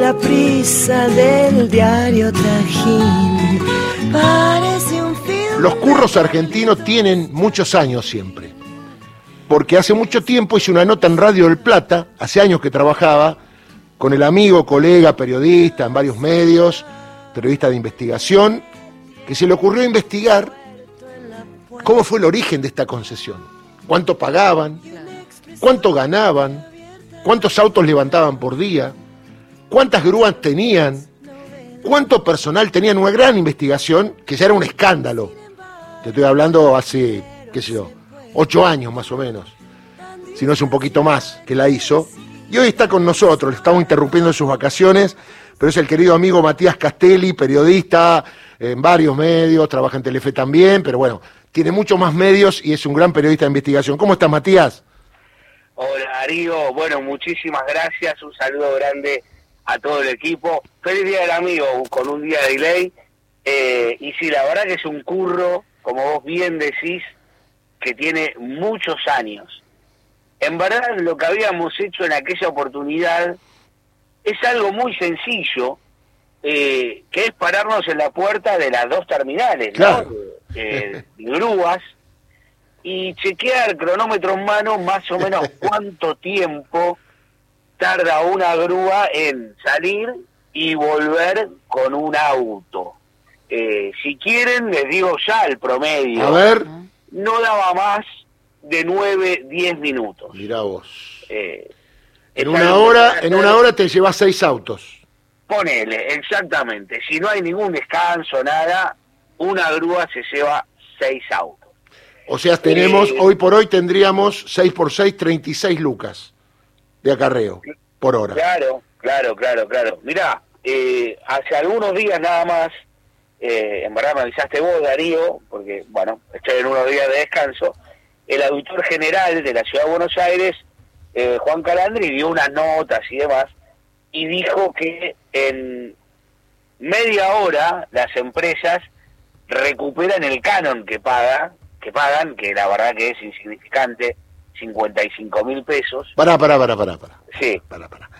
La prisa del diario trajín parece un film. Los curros argentinos tienen muchos años siempre. Porque hace mucho tiempo hice una nota en Radio del Plata, hace años que trabajaba, con el amigo, colega, periodista en varios medios, periodista de investigación, que se le ocurrió investigar cómo fue el origen de esta concesión. ¿Cuánto pagaban? ¿Cuánto ganaban? ¿Cuántos autos levantaban por día? ¿Cuántas grúas tenían? ¿Cuánto personal tenían? Una gran investigación que ya era un escándalo. Te estoy hablando hace, qué sé yo, ocho años más o menos, si no es un poquito más, que la hizo. Y hoy está con nosotros, le estamos interrumpiendo en sus vacaciones, pero es el querido amigo Matías Castelli, periodista en varios medios, trabaja en Telefe también, pero bueno, tiene muchos más medios y es un gran periodista de investigación. ¿Cómo estás, Matías? Hola Darío, bueno, muchísimas gracias, un saludo grande a todo el equipo. Feliz Día del Amigo, con un día de delay. Eh, y sí, la verdad que es un curro, como vos bien decís, que tiene muchos años. En verdad, lo que habíamos hecho en aquella oportunidad es algo muy sencillo, eh, que es pararnos en la puerta de las dos terminales, Claro. ¿no? Eh, grúas, y chequear cronómetro en mano más o menos cuánto tiempo tarda una grúa en salir y volver con un auto. Eh, si quieren, les digo ya el promedio. A ver, No daba más de 9, 10 minutos. mirá vos. Eh, En una hora, en una hora te llevas seis autos. Ponele, exactamente. Si no hay ningún descanso, nada, una grúa se lleva seis autos. O sea, tenemos, Eh, hoy por hoy tendríamos 6 por 6, 36 lucas de acarreo por hora. Claro, claro, claro, claro. Mirá, eh, hace algunos días nada más, eh, en verdad me avisaste vos, Darío, porque, bueno, estoy en unos días de descanso, el auditor general de la Ciudad de Buenos Aires, eh, Juan Calandri, dio unas notas y demás, y dijo que en media hora las empresas recuperan el canon que paga, que pagan, que la verdad que es insignificante, 55 mil pesos. Pará, pará, pará, pará, pará. Sí, pará, pará.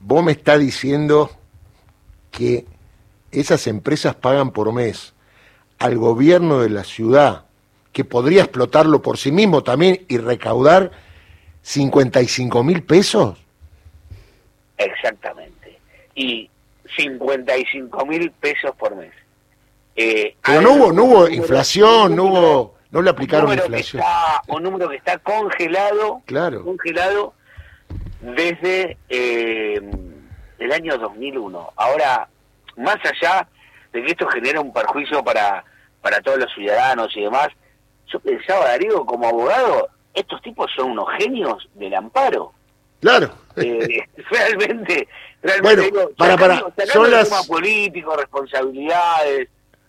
Vos me estás diciendo que esas empresas pagan por mes al gobierno de la ciudad, que podría explotarlo por sí mismo también y recaudar 55 mil pesos. Exactamente. Y 55 mil pesos por mes. Eh, Pero no hubo, no hubo inflación, no hubo, no le un aplicaron número que inflación. está- un número que está congelado, Claro. congelado desde eh, el año 2001. Ahora, más allá de que esto genera un perjuicio para, para todos los ciudadanos y demás, yo pensaba, Darío, como abogado, estos tipos son unos genios del amparo. Claro. Eh, realmente, realmente Bueno, digo, para, para, sacando- sacando son las- responsabilidades,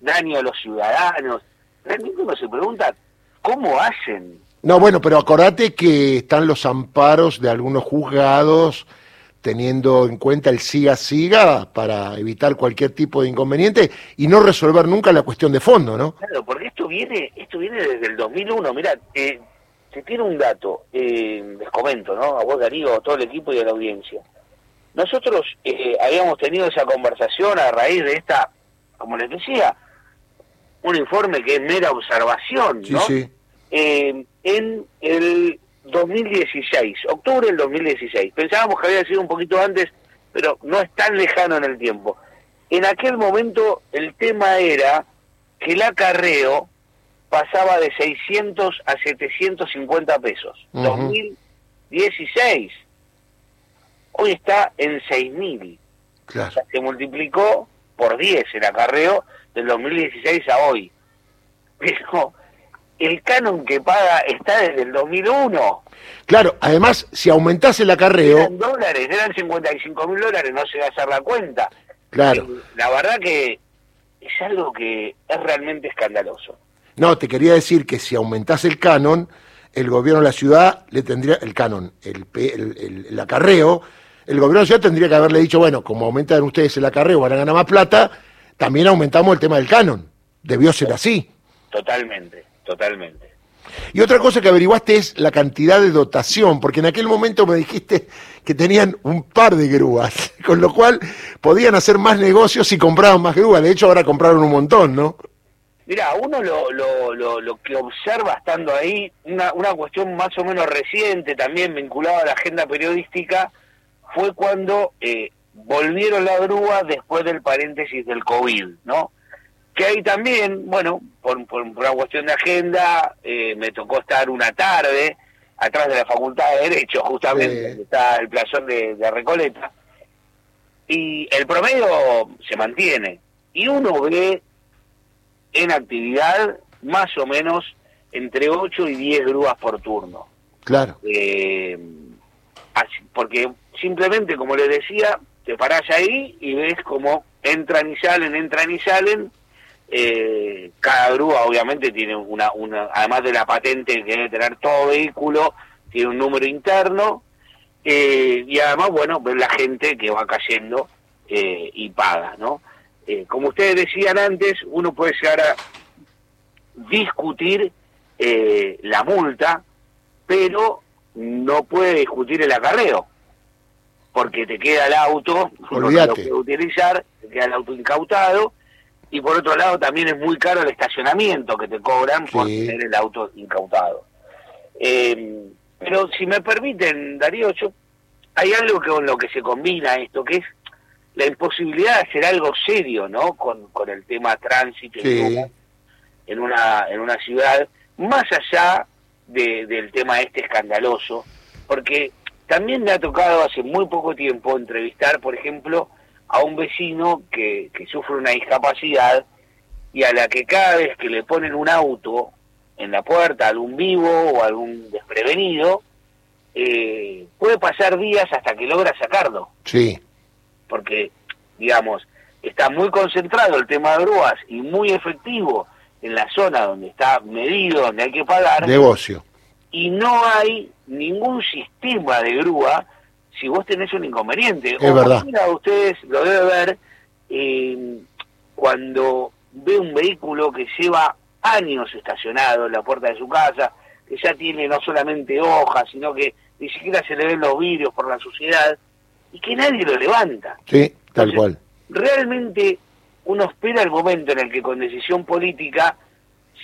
daño a los ciudadanos, realmente uno se pregunta, ¿cómo hacen? No, bueno, pero acordate que están los amparos de algunos juzgados teniendo en cuenta el siga-siga para evitar cualquier tipo de inconveniente y no resolver nunca la cuestión de fondo, ¿no? Claro, porque esto viene, esto viene desde el 2001. Mira, eh, se tiene un dato, eh, les comento, ¿no? A vos, Darío, a todo el equipo y a la audiencia. Nosotros eh, habíamos tenido esa conversación a raíz de esta, como les decía, un informe que es mera observación, ¿no? sí. Eh, en el 2016, octubre del 2016. Pensábamos que había sido un poquito antes, pero no es tan lejano en el tiempo. En aquel momento el tema era que el acarreo pasaba de 600 a 750 pesos. Ujú. 2016. Hoy está en 6.000. O Claro. sea, se multiplicó por 10 el acarreo del 2016 a hoy. Pero el canon que paga está desde el 2001. Claro, además, si aumentás el acarreo, Eran dólares, eran 55 mil dólares, no se va a hacer la cuenta. claro. La verdad que es algo que es realmente escandaloso. No, te quería decir que si aumentás el canon, el gobierno de la ciudad le tendría, el canon, el, el- el acarreo, el gobierno de la ciudad tendría que haberle dicho, bueno, como aumentan ustedes el acarreo, van a ganar más plata, también aumentamos el tema del canon. Debió ser así. Totalmente, totalmente. Y otra cosa que averiguaste es la cantidad de dotación, porque en aquel momento me dijiste que tenían un par de grúas, con lo cual podían hacer más negocios si compraban más grúas. De hecho, ahora compraron un montón, ¿no? Mira, uno lo, lo, lo, lo, que observa estando ahí, una, una cuestión más o menos reciente, también vinculada a la agenda periodística, fue cuando eh, volvieron la grúa después del paréntesis del COVID, ¿no? Que ahí también, bueno, por, por, una cuestión de agenda, eh, me tocó estar una tarde atrás de la Facultad de Derecho, justamente, donde está el playón de, de Recoleta, y el promedio se mantiene. Y uno ve en actividad más o menos entre 8 y 10 grúas por turno. Claro. Eh, así, porque simplemente, como les decía, te parás ahí y ves cómo entran y salen, entran y salen. Eh, cada grúa obviamente tiene una, una, además de la patente que debe tener todo vehículo, tiene un número interno eh, y además, bueno, ver la gente que va cayendo eh, y paga, ¿no? Como ustedes decían antes, uno puede llegar a discutir la multa, pero no puede discutir el acarreo, porque te queda el auto, uno no lo puede utilizar, te queda el auto incautado, y por otro lado también es muy caro el estacionamiento que te cobran por tener el auto incautado. Eh, pero si me permiten, Darío, yo, hay algo que con lo que se combina esto, que es la imposibilidad de hacer algo serio, ¿no? Con, con el tema tránsito Sí. en una en una ciudad, más allá de, del tema este escandaloso, porque también me ha tocado hace muy poco tiempo entrevistar, por ejemplo, a un vecino que, que sufre una discapacidad y a la que cada vez que le ponen un auto en la puerta, algún vivo o algún desprevenido, eh, puede pasar días hasta que logra sacarlo. Sí, porque, digamos, está muy concentrado el tema de grúas y muy efectivo en la zona donde está medido, donde hay que pagar, negocio. Y no hay ningún sistema de grúa si vos tenés un inconveniente. Es verdad. Mira, ustedes lo debe ver eh, cuando ve un vehículo que lleva años estacionado en la puerta de su casa, que ya tiene no solamente hojas, sino que ni siquiera se le ven los vidrios por la suciedad, y que nadie lo levanta. Sí, tal Entonces, cual. Realmente uno espera el momento en el que con decisión política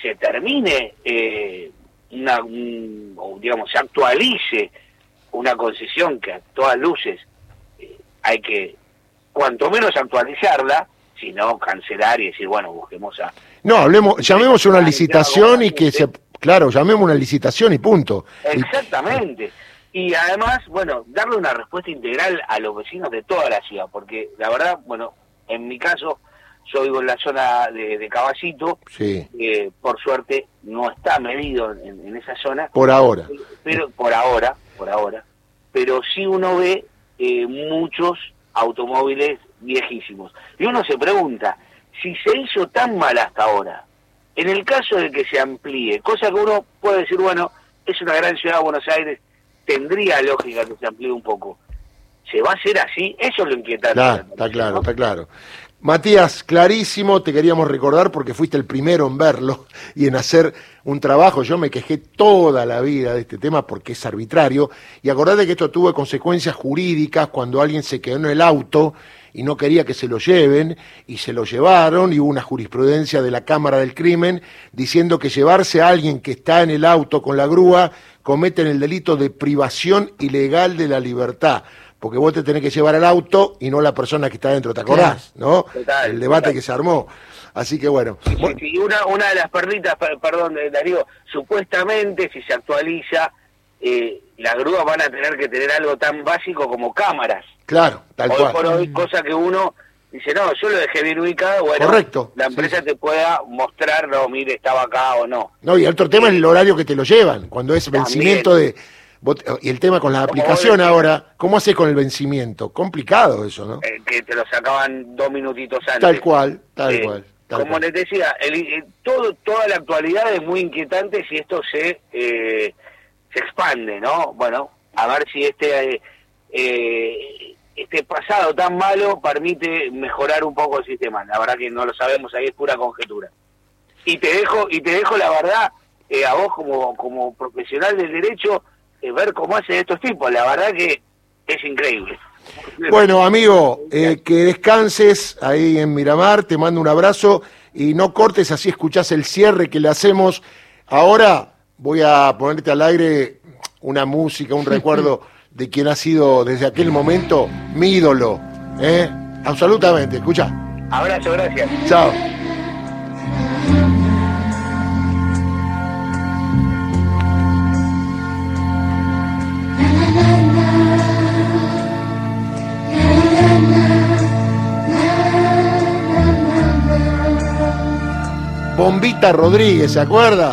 se termine, eh, una, un- o digamos, se actualice una concesión que a todas luces eh, hay que, cuanto menos actualizarla, sino cancelar y decir, bueno, busquemos a... No, hablemos, llamemos una licitación y que se, claro, llamemos una licitación y punto. Exactamente. Y además, bueno, darle una respuesta integral a los vecinos de toda la ciudad, porque la verdad, bueno, en mi caso, yo vivo en la zona de, de Caballito, Sí, que por suerte no está medido en, en esa zona, por ahora. pero por ahora, por ahora, pero sí uno ve eh, muchos automóviles viejísimos. Y uno se pregunta, si se hizo tan mal hasta ahora, en el caso de que se amplíe, cosa que uno puede decir, bueno, es una gran ciudad Buenos Aires, tendría lógica que se amplíe un poco. ¿Se va a hacer así? Eso es lo inquietante. Claro, está claro, está claro. Matías, clarísimo, te queríamos recordar porque fuiste el primero en verlo y en hacer un trabajo. Yo me quejé toda la vida de este tema porque es arbitrario. Y acordate que esto tuvo consecuencias jurídicas cuando alguien se quedó en el auto y no quería que se lo lleven y se lo llevaron y hubo una jurisprudencia de la Cámara del Crimen diciendo que llevarse a alguien que está en el auto con la grúa cometen el delito de privación ilegal de la libertad porque vos te tenés que llevar al auto y no la persona que está dentro, ¿te acordás? ¿No? Total, el debate total. que se armó. Así que bueno. Sí, una, una de las perditas, per- perdón, Darío, supuestamente si se actualiza, eh, las grúas van a tener que tener algo tan básico como cámaras. Claro, tal Hoy cual. por hoy, cosa que uno dice, no, yo lo dejé bien ubicado, bueno, Correcto, la empresa sí. te pueda mostrar, no, mire, estaba acá o no. No, y el otro tema es el horario que te lo llevan, cuando es vencimiento de... vos- Y el tema con la aplicación ahora, ¿cómo haces con el vencimiento? Complicado eso, ¿no? Eh, que te lo sacaban dos minutitos antes. Tal cual, tal Eh, cual. tal como cual. les decía, el- eh, todo, toda la actualidad es muy inquietante si esto se, eh, se expande, ¿no? Bueno, a ver si este, este pasado tan malo permite mejorar un poco el sistema. La verdad que no lo sabemos, ahí es pura conjetura. Y te dejo, y te dejo la verdad, eh, a vos como, como profesional del derecho ver cómo hacen estos tipos. La verdad que es increíble. Bueno, amigo, eh, que descanses ahí en Miramar, te mando un abrazo y no cortes, así escuchás el cierre que le hacemos. Ahora voy a ponerte al aire una música, un recuerdo de quien ha sido desde aquel momento mi ídolo. ¿eh? Absolutamente, escucha. Abrazo, gracias. Chao. Bombita Rodríguez, ¿se acuerda?